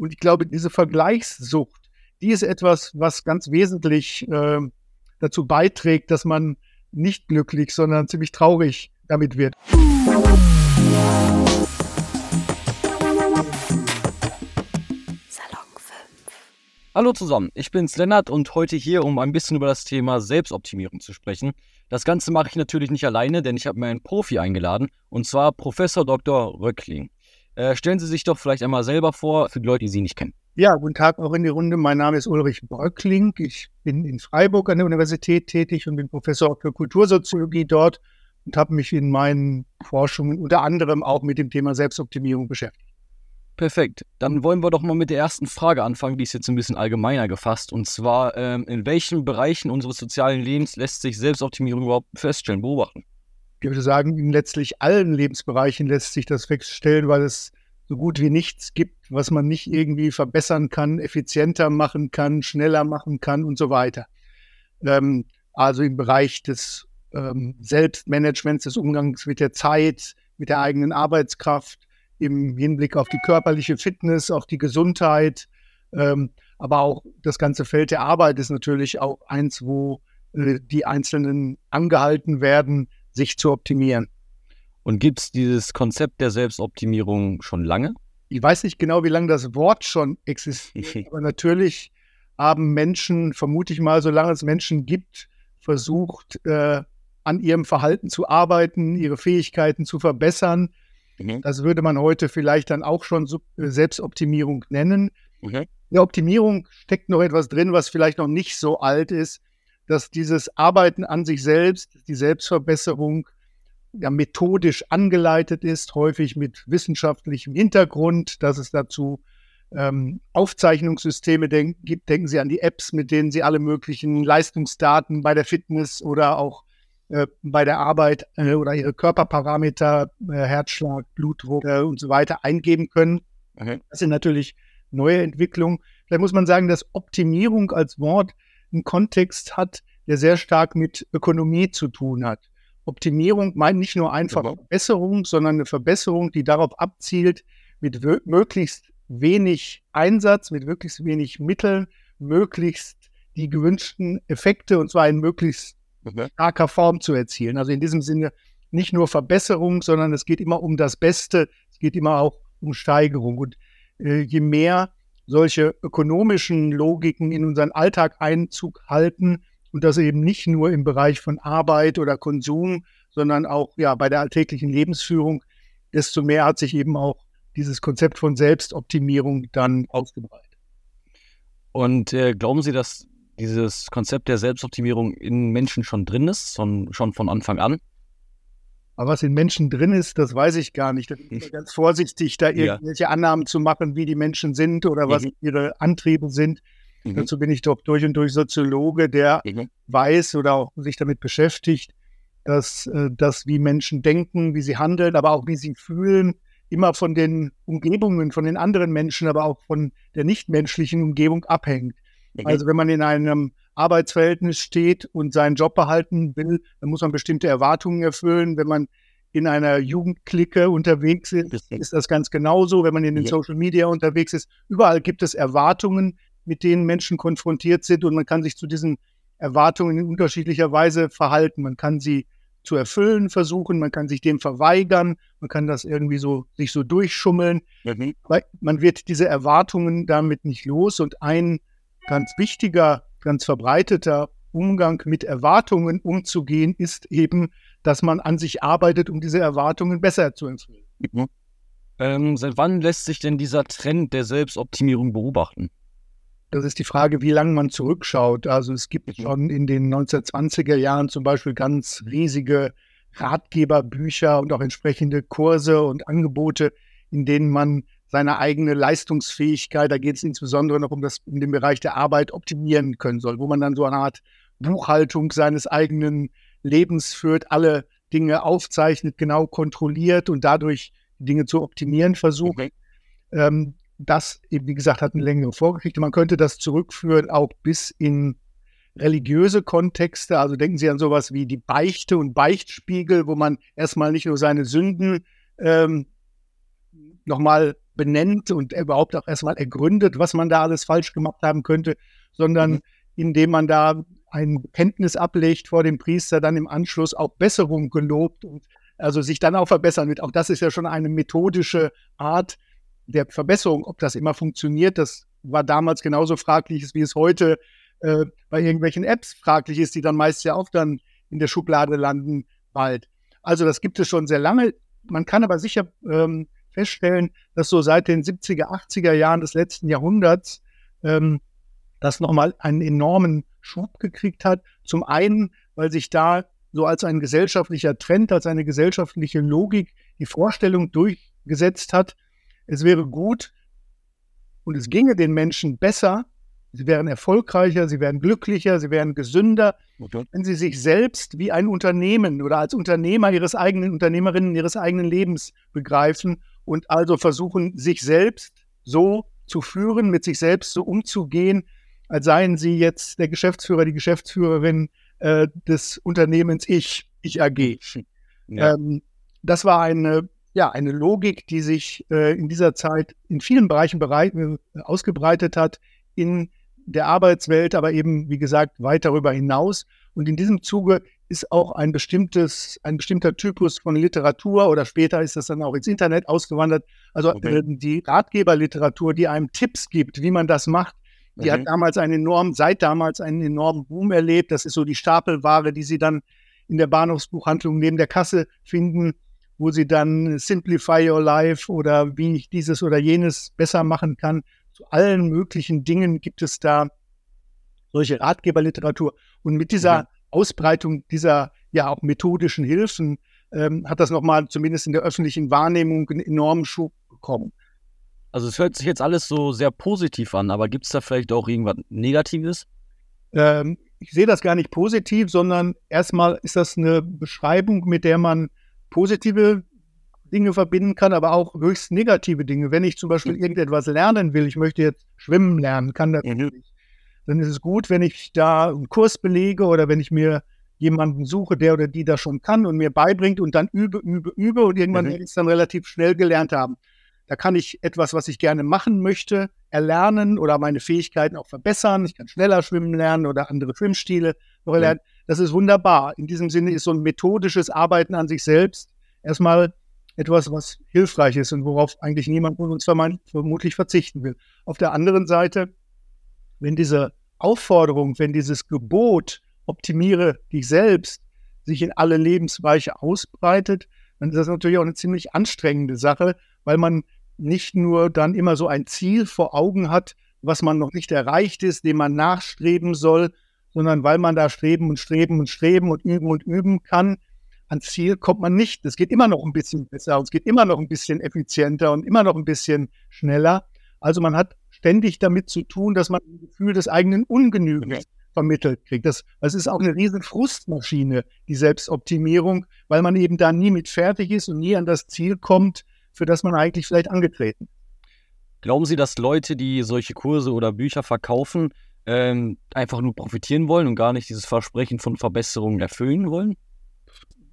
Und ich glaube, diese Vergleichssucht, die ist etwas, was ganz wesentlich äh, dazu beiträgt, dass man nicht glücklich, sondern ziemlich traurig damit wird. Hallo zusammen, ich bin's Lennart und heute hier, um ein bisschen über das Thema Selbstoptimierung zu sprechen. Das Ganze mache ich natürlich nicht alleine, denn ich habe mir einen Profi eingeladen, und zwar Professor Dr. Röckling. Äh, stellen Sie sich doch vielleicht einmal selber vor, für die Leute, die Sie nicht kennen. Ja, guten Tag auch in die Runde. Mein Name ist Ulrich Bröckling. Ich bin in Freiburg an der Universität tätig und bin Professor für Kultursoziologie dort und habe mich in meinen Forschungen unter anderem auch mit dem Thema Selbstoptimierung beschäftigt. Perfekt. Dann wollen wir doch mal mit der ersten Frage anfangen, die ist jetzt ein bisschen allgemeiner gefasst. Und zwar, ähm, in welchen Bereichen unseres sozialen Lebens lässt sich Selbstoptimierung überhaupt feststellen, beobachten? Ich würde sagen, in letztlich allen Lebensbereichen lässt sich das feststellen, weil es so gut wie nichts gibt, was man nicht irgendwie verbessern kann, effizienter machen kann, schneller machen kann und so weiter. Ähm, also im Bereich des ähm, Selbstmanagements, des Umgangs mit der Zeit, mit der eigenen Arbeitskraft, im Hinblick auf die körperliche Fitness, auf die Gesundheit. Ähm, aber auch das ganze Feld der Arbeit ist natürlich auch eins, wo äh, die Einzelnen angehalten werden, sich zu optimieren. Und gibt es dieses Konzept der Selbstoptimierung schon lange? Ich weiß nicht genau, wie lange das Wort schon existiert, aber natürlich haben Menschen, vermute ich mal, solange es Menschen gibt, versucht, äh, an ihrem Verhalten zu arbeiten, ihre Fähigkeiten zu verbessern, Mhm. Das würde man heute vielleicht dann auch schon äh, Selbstoptimierung nennen. Mhm. In der Optimierung steckt noch etwas drin, was vielleicht noch nicht so alt ist, dass dieses Arbeiten an sich selbst, die Selbstverbesserung, ja, methodisch angeleitet ist, häufig mit wissenschaftlichem Hintergrund, dass es dazu ähm, Aufzeichnungssysteme denk gibt. Denken Sie an die Apps, mit denen Sie alle möglichen Leistungsdaten bei der Fitness oder auch äh, bei der Arbeit äh, oder ihre Körperparameter, äh, Herzschlag, Blutdruck und so weiter eingeben können. Okay. Das sind natürlich neue Entwicklungen. Vielleicht muss man sagen, dass Optimierung als Wort einen Kontext hat, der sehr stark mit Ökonomie zu tun hat. Optimierung meint nicht nur einfach ja. Verbesserung, sondern eine Verbesserung, die darauf abzielt, mit möglichst wenig Einsatz, mit möglichst wenig Mitteln, möglichst die gewünschten Effekte und zwar in möglichst mhm. starker Form zu erzielen. Also in diesem Sinne nicht nur Verbesserung, sondern es geht immer um das Beste, es geht immer auch um Steigerung. Und äh, je mehr solche ökonomischen Logiken in unseren Alltag Einzug halten und das eben nicht nur im Bereich von Arbeit oder Konsum, sondern auch ja bei der alltäglichen Lebensführung, desto mehr hat sich eben auch dieses Konzept von Selbstoptimierung dann ausgebreitet. Und äh, glauben Sie, dass dieses Konzept der Selbstoptimierung in Menschen schon drin ist, schon, schon von Anfang an? Aber was in Menschen drin ist, das weiß ich gar nicht. Da bin ich ganz vorsichtig, da irgendwelche ja. Annahmen zu machen, wie die Menschen sind oder was mhm. ihre Antriebe sind. Mhm. Dazu bin ich doch durch und durch Soziologe, der mhm. weiß oder auch sich damit beschäftigt, dass äh, das, wie Menschen denken, wie sie handeln, aber auch wie sie fühlen, immer von den Umgebungen, von den anderen Menschen, aber auch von der nichtmenschlichen Umgebung abhängt. Mhm. Also wenn man in einem Arbeitsverhältnis steht und seinen Job behalten will, dann muss man bestimmte Erwartungen erfüllen. Wenn man in einer Jugendklicke unterwegs ist, ist das ganz genauso. Wenn man in den. Social Media unterwegs ist, überall gibt es Erwartungen, mit denen Menschen konfrontiert sind und man kann sich zu diesen Erwartungen in unterschiedlicher Weise verhalten. Man kann sie zu erfüllen versuchen, man kann sich dem verweigern, man kann das irgendwie so sich so durchschummeln. Mhm. Man wird diese Erwartungen damit nicht los und ein ganz wichtiger, ganz verbreiteter Umgang mit Erwartungen umzugehen, ist eben, dass man an sich arbeitet, um diese Erwartungen besser zu erfüllen. Mhm. Ähm, seit wann lässt sich denn dieser Trend der Selbstoptimierung beobachten? Das ist die Frage, wie lange man zurückschaut. Also es gibt mhm. schon in den 1920er Jahren zum Beispiel ganz riesige Ratgeberbücher und auch entsprechende Kurse und Angebote, in denen man seine eigene Leistungsfähigkeit, da geht es insbesondere noch um, das, um den Bereich der Arbeit, optimieren können soll, wo man dann so eine Art Buchhaltung seines eigenen Lebens führt, alle Dinge aufzeichnet, genau kontrolliert und dadurch Dinge zu optimieren versucht. Okay. Ähm, das, wie gesagt, hat eine längere Vorgeschichte. Man könnte das zurückführen auch bis in religiöse Kontexte. Also denken Sie an sowas wie die Beichte und Beichtspiegel, wo man erstmal nicht nur seine Sünden ähm, nochmal benennt und überhaupt auch erstmal ergründet, was man da alles falsch gemacht haben könnte, sondern mhm. indem man da ein Bekenntnis ablegt vor dem Priester, dann im Anschluss auch Besserung gelobt und also sich dann auch verbessern wird. Auch das ist ja schon eine methodische Art der Verbesserung. Ob das immer funktioniert, das war damals genauso fraglich, wie es heute äh, bei irgendwelchen Apps fraglich ist, die dann meist ja auch dann in der Schublade landen bald. Also das gibt es schon sehr lange. Man kann aber sicher ähm, feststellen, dass so seit den 70er, 80er Jahren des letzten Jahrhunderts ähm, das nochmal einen enormen Schub gekriegt hat. Zum einen, weil sich da so als ein gesellschaftlicher Trend, als eine gesellschaftliche Logik die Vorstellung durchgesetzt hat, es wäre gut und es ginge den Menschen besser, sie wären erfolgreicher, sie wären glücklicher, sie wären gesünder, okay. wenn sie sich selbst wie ein Unternehmen oder als Unternehmer ihres eigenen Unternehmerinnen ihres eigenen Lebens begreifen und also versuchen, sich selbst so zu führen, mit sich selbst so umzugehen, als seien sie jetzt der Geschäftsführer, die Geschäftsführerin äh, des Unternehmens Ich, Ich AG. Ja. Ähm, das war eine, ja, eine Logik, die sich äh, in dieser Zeit in vielen Bereichen bereit, äh, ausgebreitet hat, in der Arbeitswelt, aber eben, wie gesagt, weit darüber hinaus. Und in diesem Zuge ist auch ein bestimmtes, ein bestimmter Typus von Literatur oder später ist das dann auch ins Internet ausgewandert. Also okay. äh, die Ratgeberliteratur, die einem Tipps gibt, wie man das macht, die mhm. hat damals einen enormen, seit damals einen enormen Boom erlebt. Das ist so die Stapelware, die Sie dann in der Bahnhofsbuchhandlung neben der Kasse finden, wo Sie dann Simplify Your Life oder wie ich dieses oder jenes besser machen kann. Zu allen möglichen Dingen gibt es da solche Ratgeberliteratur. Und mit dieser mhm. Ausbreitung dieser ja auch methodischen Hilfen ähm, hat das nochmal zumindest in der öffentlichen Wahrnehmung einen enormen Schub bekommen. Also es hört sich jetzt alles so sehr positiv an, aber gibt es da vielleicht auch irgendwas Negatives? Ähm, ich sehe das gar nicht positiv, sondern erstmal ist das eine Beschreibung, mit der man positive Dinge verbinden kann, aber auch höchst negative Dinge. Wenn ich zum Beispiel mhm. irgendetwas lernen will, ich möchte jetzt schwimmen lernen, kann das mhm. nicht. Dann ist es gut, wenn ich da einen Kurs belege oder wenn ich mir jemanden suche, der oder die das schon kann und mir beibringt und dann übe, übe, übe und irgendwann mhm. werde ich es dann relativ schnell gelernt haben. Da kann ich etwas, was ich gerne machen möchte, erlernen oder meine Fähigkeiten auch verbessern. Ich kann schneller schwimmen lernen oder andere Schwimmstile noch erlernen. Ja. Das ist wunderbar. In diesem Sinne ist so ein methodisches Arbeiten an sich selbst erstmal etwas, was hilfreich ist und worauf eigentlich niemand von uns vermutlich verzichten will. Auf der anderen Seite, wenn diese Aufforderung, wenn dieses Gebot, optimiere dich selbst, sich in alle Lebensbereiche ausbreitet, dann ist das natürlich auch eine ziemlich anstrengende Sache, weil man nicht nur dann immer so ein Ziel vor Augen hat, was man noch nicht erreicht ist, dem man nachstreben soll, sondern weil man da streben und streben und streben und üben und üben kann, ans Ziel kommt man nicht. Es geht immer noch ein bisschen besser es geht immer noch ein bisschen effizienter und immer noch ein bisschen schneller. Also man hat ständig damit zu tun, dass man ein Gefühl des eigenen Ungenügens vermittelt kriegt. Das, das ist auch eine riesen Frustmaschine, die Selbstoptimierung, weil man eben da nie mit fertig ist und nie an das Ziel kommt, für das man eigentlich vielleicht angetreten. Glauben Sie, dass Leute, die solche Kurse oder Bücher verkaufen, ähm, einfach nur profitieren wollen und gar nicht dieses Versprechen von Verbesserungen erfüllen wollen?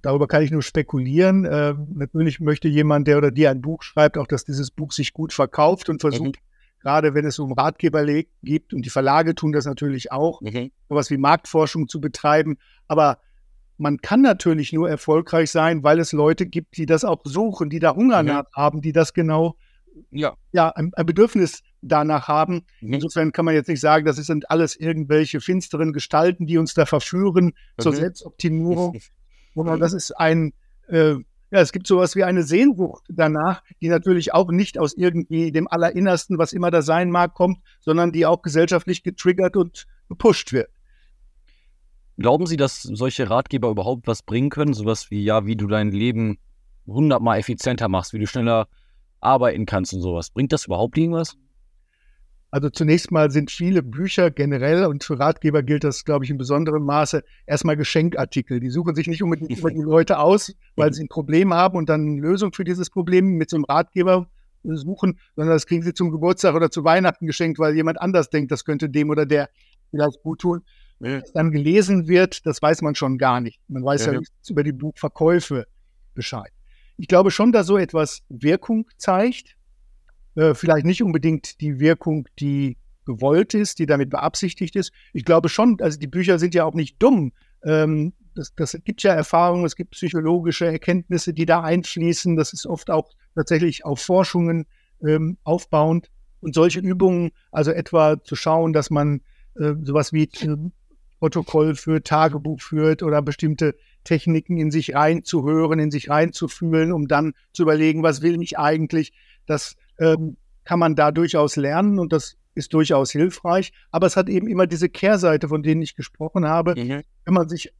Darüber kann ich nur spekulieren. Äh, natürlich möchte jemand, der oder die ein Buch schreibt, auch, dass dieses Buch sich gut verkauft und versucht, mhm. Gerade wenn es um Ratgeber geht, und die Verlage tun das natürlich auch, mhm. sowas wie Marktforschung zu betreiben. Aber man kann natürlich nur erfolgreich sein, weil es Leute gibt, die das auch suchen, die da Hunger mhm. nach haben, die das genau, ja, ja ein, ein Bedürfnis danach haben. Mhm. Insofern kann man jetzt nicht sagen, das sind alles irgendwelche finsteren Gestalten, die uns da verführen mhm. zur Selbstoptimierung, sondern das ist ein, äh, ja, es gibt sowas wie eine Sehnsucht danach, die natürlich auch nicht aus irgendwie dem Allerinnersten, was immer da sein mag, kommt, sondern die auch gesellschaftlich getriggert und gepusht wird. Glauben Sie, dass solche Ratgeber überhaupt was bringen können? Sowas wie, ja, wie du dein Leben hundertmal effizienter machst, wie du schneller arbeiten kannst und sowas. Bringt das überhaupt irgendwas? Also zunächst mal sind viele Bücher generell und für Ratgeber gilt das, glaube ich, in besonderem Maße erstmal Geschenkartikel. Die suchen sich nicht unbedingt über die Leute aus, weil sie ein Problem haben und dann eine Lösung für dieses Problem mit so einem Ratgeber suchen, sondern das kriegen sie zum Geburtstag oder zu Weihnachten geschenkt, weil jemand anders denkt, das könnte dem oder der vielleicht gut tun. Ja. Was dann gelesen wird, das weiß man schon gar nicht. Man weiß ja, ja nichts über die Buchverkäufe Bescheid. Ich glaube schon, dass so etwas Wirkung zeigt. Äh, vielleicht nicht unbedingt die Wirkung, die gewollt ist, die damit beabsichtigt ist. Ich glaube schon, also die Bücher sind ja auch nicht dumm. Ähm, das, das gibt ja Erfahrungen, es gibt psychologische Erkenntnisse, die da einfließen. Das ist oft auch tatsächlich auf Forschungen ähm, aufbauend. Und solche Übungen, also etwa zu schauen, dass man äh, sowas wie äh, Protokoll führt, Tagebuch führt oder bestimmte Techniken in sich reinzuhören, in sich reinzufühlen, um dann zu überlegen, was will ich eigentlich. Das ähm, kann man da durchaus lernen und das ist durchaus hilfreich. Aber es hat eben immer diese Kehrseite, von denen ich gesprochen habe. Mhm. Wenn man sich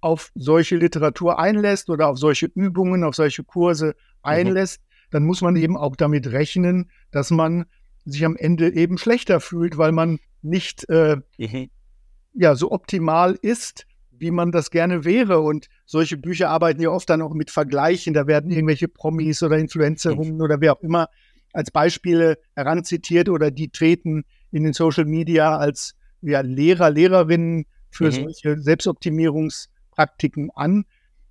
auf solche Literatur einlässt oder auf solche Übungen, auf solche Kurse mhm. einlässt, mhm. dann muss man eben auch damit rechnen, dass man sich am Ende eben schlechter fühlt, weil man nicht äh, mhm. ja, so optimal ist, wie man das gerne wäre. Und solche Bücher arbeiten ja oft dann auch mit Vergleichen. Da werden irgendwelche Promis oder Influencerinnen mhm. oder wer auch immer als Beispiele heranzitiert oder die treten in den Social Media als ja, Lehrer, Lehrerinnen für mhm. solche Selbstoptimierungspraktiken an.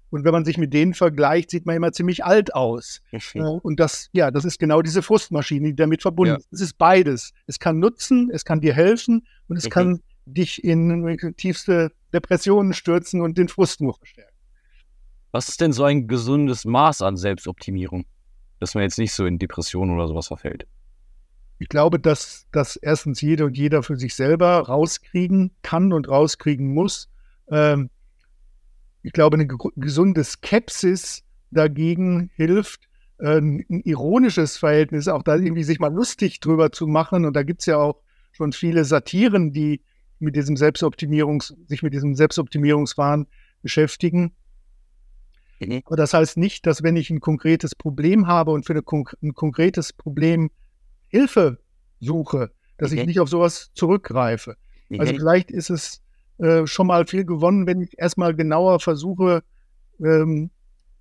Und wenn man sich mit denen vergleicht, sieht man immer ziemlich alt aus. Mhm. Und das, ja, das ist genau diese Frustmaschine, die damit verbunden ist. Ja. Es ist beides. Es kann nutzen, es kann dir helfen und es mhm. kann dich in tiefste Depressionen stürzen und den Frust nur verstärken. Was ist denn so ein gesundes Maß an Selbstoptimierung, dass man jetzt nicht so in Depressionen oder sowas verfällt? Ich glaube, dass das erstens jeder und jeder für sich selber rauskriegen kann und rauskriegen muss. Ähm, ich glaube, eine gesunde Skepsis dagegen hilft, äh, ein ironisches Verhältnis, auch da irgendwie sich mal lustig drüber zu machen. Und da gibt es ja auch schon viele Satiren, die mit diesem Selbstoptimierungs, sich mit diesem Selbstoptimierungswahn beschäftigen. Mhm. Aber das heißt nicht, dass wenn ich ein konkretes Problem habe und für eine, ein konkretes Problem Hilfe suche, dass mhm. ich nicht auf sowas zurückgreife. Also mhm. Also vielleicht ist es äh, schon mal viel gewonnen, wenn ich erstmal genauer versuche, ähm,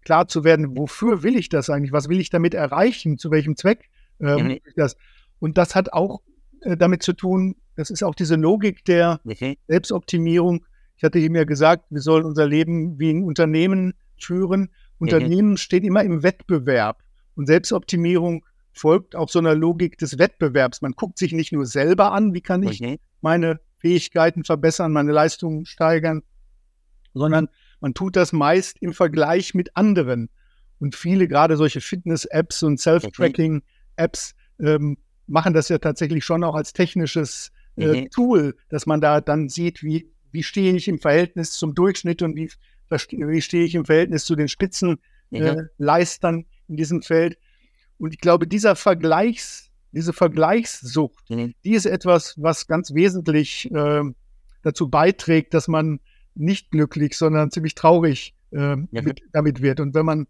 klar zu werden, wofür will ich das eigentlich? Was will ich damit erreichen? Zu welchem Zweck ähm, mhm. das? Und das hat auch äh, damit zu tun, das ist auch diese Logik der. Selbstoptimierung. Ich hatte eben ja gesagt, wir sollen unser Leben wie ein Unternehmen führen. Mhm. Unternehmen steht immer im Wettbewerb. Und Selbstoptimierung folgt auch so einer Logik des Wettbewerbs. Man guckt sich nicht nur selber an, wie kann ich meine Fähigkeiten verbessern, meine Leistungen steigern, sondern man tut das meist im Vergleich mit anderen. Und viele, gerade solche Fitness-Apps und Self-Tracking-Apps, ähm, machen das ja tatsächlich schon auch als technisches äh, mhm. Tool, dass man da dann sieht, wie, wie stehe ich im Verhältnis zum Durchschnitt und wie, wie stehe ich im Verhältnis zu den Spitzenleistern mhm. äh, in diesem Feld. Und ich glaube, dieser Vergleichs, diese Vergleichssucht, mhm. die ist etwas, was ganz wesentlich äh, dazu beiträgt, dass man nicht glücklich, sondern ziemlich traurig äh, mit, damit wird. Und wenn man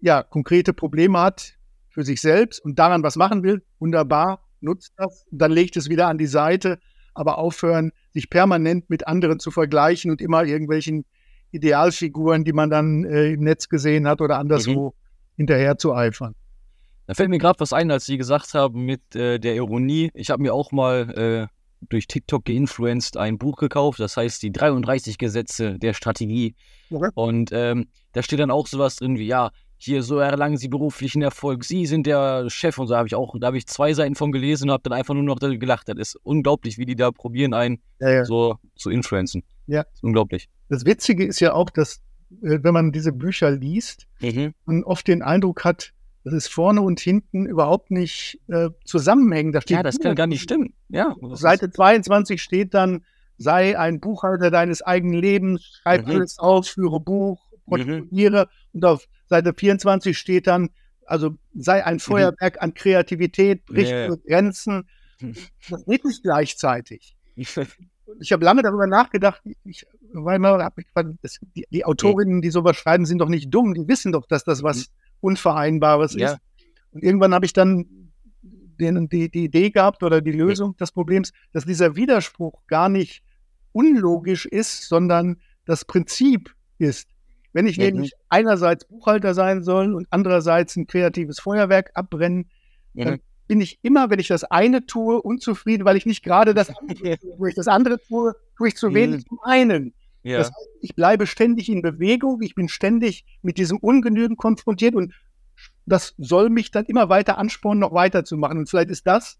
ja konkrete Probleme hat für sich selbst und daran was machen will, wunderbar, nutzt das, dann legt es wieder an die Seite, aber aufhören, sich permanent mit anderen zu vergleichen und immer irgendwelchen Idealfiguren, die man dann äh, im Netz gesehen hat oder anderswo mhm. hinterher zu eifern. Da fällt mir gerade was ein, als Sie gesagt haben mit äh, der Ironie. Ich habe mir auch mal äh, durch TikTok geinfluenced ein Buch gekauft, das heißt die 33 Gesetze der Strategie. Okay. Und ähm, da steht dann auch sowas drin wie, ja, hier so erlangen Sie beruflichen Erfolg, Sie sind der Chef und so habe ich auch, da habe ich zwei Seiten von gelesen und habe dann einfach nur noch gelacht. Das ist unglaublich, wie die da probieren, einen ja, ja. so zu influenzen. Ja. unglaublich. Das Witzige ist ja auch, dass, äh, wenn man diese Bücher liest, mhm. man oft den Eindruck hat, das ist vorne und hinten überhaupt nicht äh, zusammenhängen. Da steht ja, das kann gar nicht stimmen. Ja, Seite 22 steht dann, sei ein Buchhalter deines eigenen Lebens, schreib mhm. alles auf, führe Buch, protokolliere. Mhm. Und auf Seite 24 steht dann, also sei ein mhm. Feuerwerk mhm. an Kreativität, bricht yeah. Grenzen. Das geht nicht gleichzeitig. ich habe lange darüber nachgedacht, ich, weil man, die, die, Autorinnen, die sowas schreiben, sind doch nicht dumm, die wissen doch, dass das was mhm. Unvereinbares ja. ist. Und irgendwann habe ich dann den, die, die Idee gehabt oder die Lösung des Problems, dass dieser Widerspruch gar nicht unlogisch ist, sondern das Prinzip ist. Wenn ich ja, nämlich einerseits Buchhalter sein soll und andererseits ein kreatives Feuerwerk abbrennen, ja. dann bin ich immer, wenn ich das eine tue, unzufrieden, weil ich nicht gerade das andere tue. Wo ich das andere tue, tue ich zu wenig zum einen. Ja. Das heißt, ich bleibe ständig in Bewegung, ich bin ständig mit diesem Ungenügen konfrontiert und das soll mich dann immer weiter anspornen, noch weiterzumachen. Und vielleicht ist das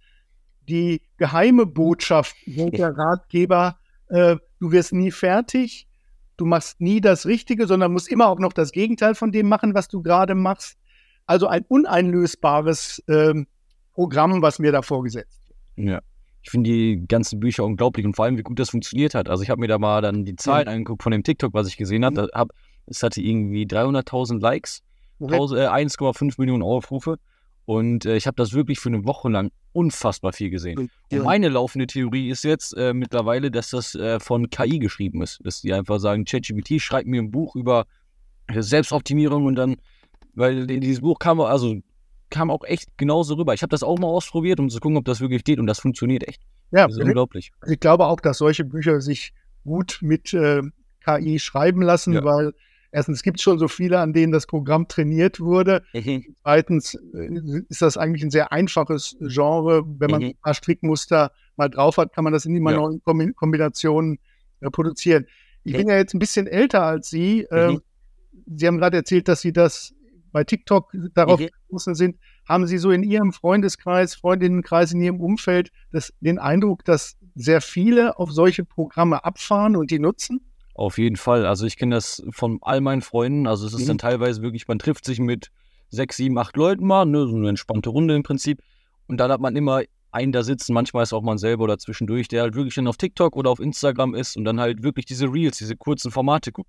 die geheime Botschaft der Ratgeber, äh, du wirst nie fertig, du machst nie das Richtige, sondern musst immer auch noch das Gegenteil von dem machen, was du gerade machst. Also ein uneinlösbares äh, Programm, was mir da vorgesetzt wird. Ja. Ich finde die ganzen Bücher unglaublich und vor allem, wie gut das funktioniert hat. Also ich habe mir da mal dann die Zahlen ja. angeguckt von dem TikTok, was ich gesehen habe. Mhm. es hatte irgendwie 300.000 Likes, äh, 1,5 Millionen Aufrufe. Und äh, ich habe das wirklich für eine Woche lang unfassbar viel gesehen. Ja. Und meine laufende Theorie ist jetzt äh, mittlerweile, dass das äh, von KI geschrieben ist. Dass die einfach sagen, ChatGPT schreibt mir ein Buch über Selbstoptimierung und dann, weil dieses Buch kam, also kam auch echt genauso rüber. Ich habe das auch mal ausprobiert, um zu gucken, ob das wirklich geht und das funktioniert echt. Ja, das ist unglaublich. Ich glaube auch, dass solche Bücher sich gut mit äh, KI schreiben lassen, ja. weil Erstens gibt es schon so viele, an denen das Programm trainiert wurde. Mhm. Zweitens äh, ist das eigentlich ein sehr einfaches Genre. Wenn man mhm. ein paar Strickmuster mal drauf hat, kann man das in immer ja. neuen Kombinationen äh, produzieren. Ich mhm. bin ja jetzt ein bisschen älter als Sie. Äh, Sie haben gerade erzählt, dass Sie das bei TikTok darauf mhm. gestoßen sind. Haben Sie so in Ihrem Freundeskreis, Freundinnenkreis, in Ihrem Umfeld das, den Eindruck, dass sehr viele auf solche Programme abfahren und die nutzen? Auf jeden Fall. Also ich kenne das von all meinen Freunden. Also es ist mhm. dann teilweise wirklich, man trifft sich mit sechs, sieben, acht Leuten mal, ne, so eine entspannte Runde im Prinzip. Und dann hat man immer einen da sitzen, manchmal ist auch man selber oder zwischendurch, der halt wirklich dann auf TikTok oder auf Instagram ist und dann halt wirklich diese Reels, diese kurzen Formate guckt.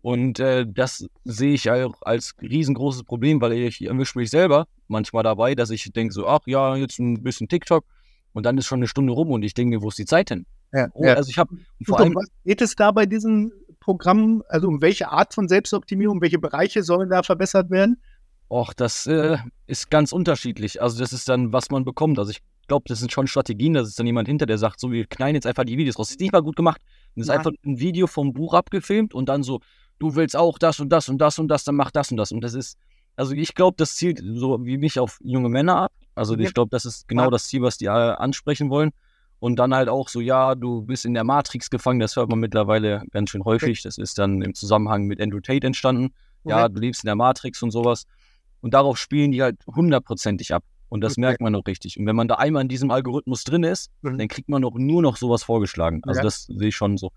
Und äh, das sehe ich auch als riesengroßes Problem, weil ich erwische mich selber manchmal dabei, dass ich denke so, ach ja, jetzt ein bisschen TikTok und dann ist schon eine Stunde rum und ich denke mir, wo ist die Zeit hin? Ja, oh, ja. Also ich habe vor allem. Was geht es da bei diesen Programmen? Also um welche Art von Selbstoptimierung, welche Bereiche sollen da verbessert werden? Och, das äh, ist ganz unterschiedlich. Also das ist dann, was man bekommt. Also ich glaube, das sind schon Strategien. Da ist dann jemand hinter, der sagt, so, wir knallen jetzt einfach die Videos raus. Das ist nicht mal gut gemacht. Das ist ja. einfach ein Video vom Buch abgefilmt und dann so, du willst auch das und das und das und das, dann mach das und das. Und das ist, also ich glaube, das zielt so wie mich auf junge Männer ab. Also ich glaube, das ist genau das Ziel, was die alle ansprechen wollen. Und dann halt auch so, ja, du bist in der Matrix gefangen, das hört man mittlerweile ganz schön häufig. Das ist dann im Zusammenhang mit Andrew Tate entstanden. Ja, du lebst in der Matrix und sowas. Und darauf spielen die halt hundertprozentig ab. Und das okay. merkt man auch richtig. Und wenn man da einmal in diesem Algorithmus drin ist, mhm. dann kriegt man auch nur noch sowas vorgeschlagen. Also ja. das sehe ich schon so.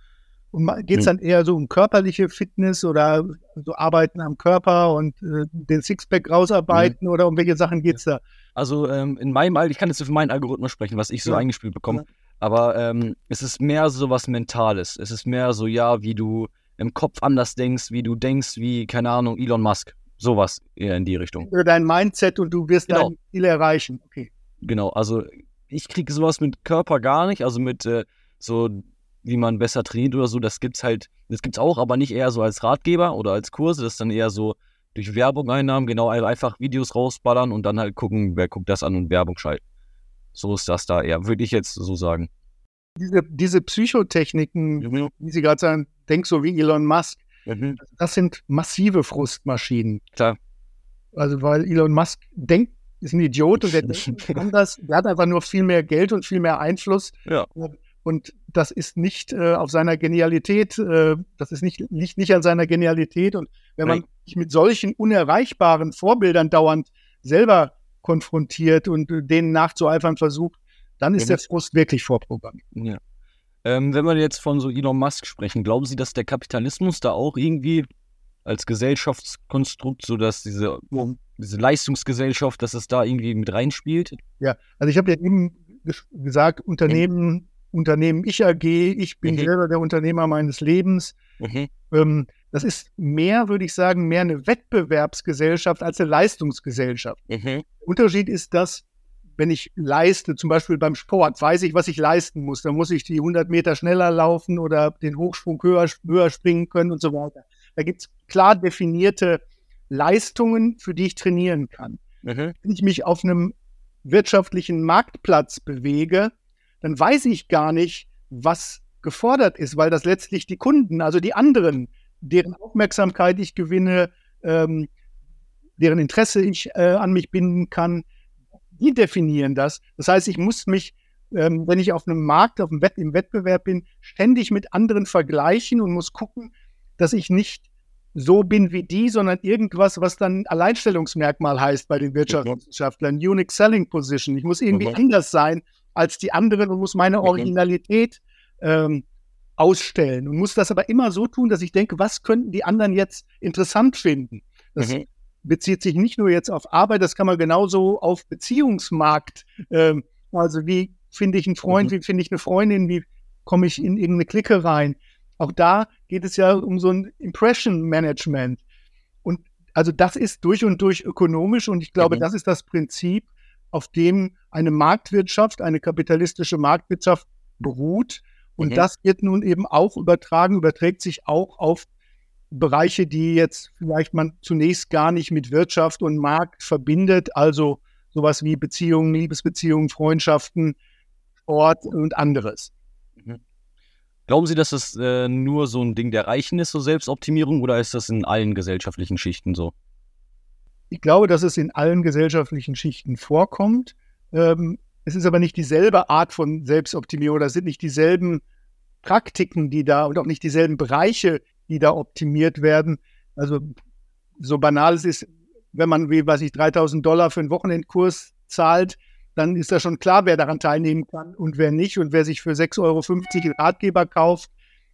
Und geht es hm. dann eher so um körperliche Fitness oder so Arbeiten am Körper und äh, den Sixpack rausarbeiten mhm. oder um welche Sachen geht es da? Also ähm, in meinem Alter, ich kann jetzt für meinen Algorithmus sprechen, was ich so ja. eingespielt bekomme, ja. aber ähm, es ist mehr so was Mentales. Es ist mehr so, ja, wie du im Kopf anders denkst, wie du denkst, wie, keine Ahnung, Elon Musk. Sowas eher in die Richtung. Oder dein Mindset und du wirst genau. dein Ziel erreichen. Okay. Genau, also ich kriege sowas mit Körper gar nicht, also mit äh, so wie man besser trainiert oder so, das gibt's halt, das gibt's auch, aber nicht eher so als Ratgeber oder als Kurse, das ist dann eher so durch Werbung Einnahmen, genau, einfach Videos rausballern und dann halt gucken, wer guckt das an und Werbung schalten. So ist das da eher, würde ich jetzt so sagen. Diese, diese Psychotechniken, mhm. wie Sie gerade sagen, denk so wie Elon Musk, mhm. das sind massive Frustmaschinen. Klar. Also, weil Elon Musk denkt, ist ein Idiot und der denkt anders, der hat einfach nur viel mehr Geld und viel mehr Einfluss. Ja. Und das ist nicht äh, auf seiner Genialität, äh, das ist nicht, nicht, nicht an seiner Genialität. Und wenn man sich mit solchen unerreichbaren Vorbildern dauernd selber konfrontiert und äh, denen nachzueifern versucht, dann ist ja, der Frust wirklich vorprogrammiert. Ja. Ähm, wenn wir jetzt von so Elon Musk sprechen, glauben Sie, dass der Kapitalismus da auch irgendwie als Gesellschaftskonstrukt, so dass diese, diese Leistungsgesellschaft, dass es da irgendwie mit reinspielt? Ja, also ich habe ja eben gesagt, Unternehmen Unternehmen Ich AG, ich bin mhm. selber der Unternehmer meines Lebens. Mhm. Ähm, das ist mehr, würde ich sagen, mehr eine Wettbewerbsgesellschaft als eine Leistungsgesellschaft. Mhm. Unterschied ist, dass wenn ich leiste, zum Beispiel beim Sport, weiß ich, was ich leisten muss. Dann muss ich die 100 Meter schneller laufen oder den Hochsprung höher, höher springen können und so weiter. Da gibt es klar definierte Leistungen, für die ich trainieren kann. Mhm. Wenn ich mich auf einem wirtschaftlichen Marktplatz bewege, dann weiß ich gar nicht, was gefordert ist, weil das letztlich die Kunden, also die anderen, deren Aufmerksamkeit ich gewinne, ähm, deren Interesse ich äh, an mich binden kann, die definieren das. Das heißt, ich muss mich, ähm, wenn ich auf einem Markt, auf dem Wett im Wettbewerb bin, ständig mit anderen vergleichen und muss gucken, dass ich nicht so bin wie die, sondern irgendwas, was dann Alleinstellungsmerkmal heißt bei den Wirtschaftswissenschaftlern. Unique Selling Position. Ich muss irgendwie mhm. anders sein als die anderen und muss meine mhm. Originalität ähm, ausstellen und muss das aber immer so tun, dass ich denke, was könnten die anderen jetzt interessant finden? Das mhm. bezieht sich nicht nur jetzt auf Arbeit, das kann man genauso auf Beziehungsmarkt. Ähm, also wie finde ich einen Freund, mhm. wie finde ich eine Freundin, wie komme ich in irgendeine Clique rein? Auch da geht es ja um so ein Impression Management. Und also das ist durch und durch ökonomisch und ich glaube, mhm. das ist das Prinzip, auf dem eine Marktwirtschaft, eine kapitalistische Marktwirtschaft beruht. Und mhm. das wird nun eben auch übertragen, überträgt sich auch auf Bereiche, die jetzt vielleicht man zunächst gar nicht mit Wirtschaft und Markt verbindet, also sowas wie Beziehungen, Liebesbeziehungen, Freundschaften, Sport und anderes. Mhm. Glauben Sie, dass das äh, nur so ein Ding der Reichen ist, so Selbstoptimierung, oder ist das in allen gesellschaftlichen Schichten so? Ich glaube, dass es in allen gesellschaftlichen Schichten vorkommt. Ähm, es ist aber nicht dieselbe Art von Selbstoptimierung oder sind nicht dieselben Praktiken, die da und auch nicht dieselben Bereiche, die da optimiert werden. Also so banal es ist, wenn man, wie weiß ich, 3000 Dollar für einen Wochenendkurs zahlt, dann ist da schon klar, wer daran teilnehmen kann und wer nicht. Und wer sich für 6,50 Euro einen Ratgeber kauft,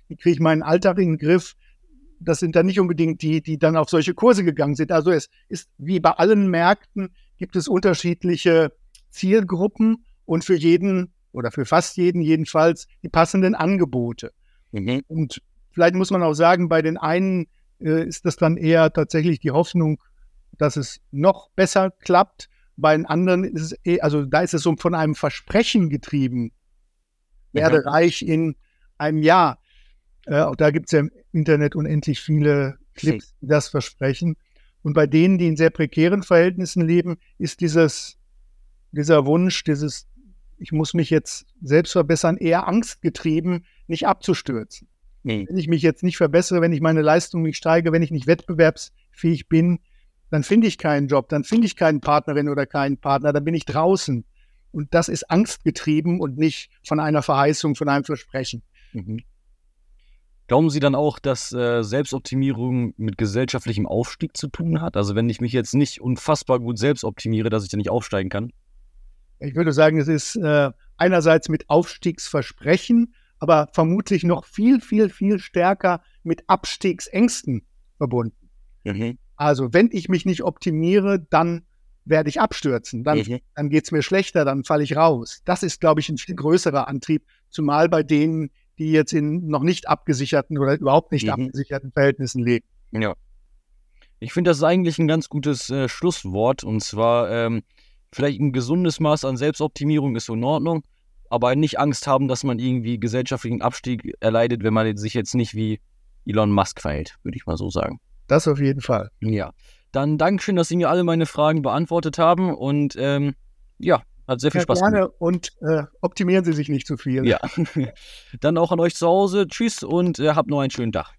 kriege ich meinen Alltag in den Griff, das sind dann nicht unbedingt die, die dann auf solche Kurse gegangen sind. Also es ist wie bei allen Märkten gibt es unterschiedliche Zielgruppen und für jeden oder für fast jeden jedenfalls die passenden Angebote. Mhm. Und vielleicht muss man auch sagen, bei den einen äh, ist das dann eher tatsächlich die Hoffnung, dass es noch besser klappt. Bei den anderen ist es eher, also da ist es so von einem Versprechen getrieben. Werde mhm. reich in einem Jahr. Äh, auch da gibt es ja im Internet unendlich viele Clips, die das versprechen. Und bei denen, die in sehr prekären Verhältnissen leben, ist dieses, dieser Wunsch, dieses, ich muss mich jetzt selbst verbessern, eher angstgetrieben, nicht abzustürzen. Nee. Wenn ich mich jetzt nicht verbessere, wenn ich meine Leistung nicht steige, wenn ich nicht wettbewerbsfähig bin, dann finde ich keinen Job, dann finde ich keinen Partnerin oder keinen Partner, dann bin ich draußen. Und das ist angstgetrieben und nicht von einer Verheißung, von einem Versprechen. Mhm. Glauben Sie dann auch, dass äh, Selbstoptimierung mit gesellschaftlichem Aufstieg zu tun hat? Also wenn ich mich jetzt nicht unfassbar gut selbst optimiere, dass ich dann nicht aufsteigen kann? Ich würde sagen, es ist äh, einerseits mit Aufstiegsversprechen, aber vermutlich noch viel, viel, viel stärker mit Abstiegsängsten verbunden. Mhm. Also wenn ich mich nicht optimiere, dann werde ich abstürzen, dann, mhm. dann geht es mir schlechter, dann falle ich raus. Das ist, glaube ich, ein viel größerer Antrieb, zumal bei denen, die jetzt in noch nicht abgesicherten oder überhaupt nicht mhm. abgesicherten Verhältnissen leben. Ja. Ich finde, das ist eigentlich ein ganz gutes äh, Schlusswort. Und zwar, ähm, vielleicht ein gesundes Maß an Selbstoptimierung ist so in Ordnung, aber nicht Angst haben, dass man irgendwie gesellschaftlichen Abstieg erleidet, wenn man sich jetzt nicht wie Elon Musk verhält, würde ich mal so sagen. Das auf jeden Fall. Ja. Dann Dankeschön, dass Sie mir alle meine Fragen beantwortet haben und ähm, ja, hat sehr viel ja, Spaß gerne gemacht. Und äh, optimieren Sie sich nicht zu viel. Ja. Dann auch an euch zu Hause. Tschüss und äh, habt noch einen schönen Tag.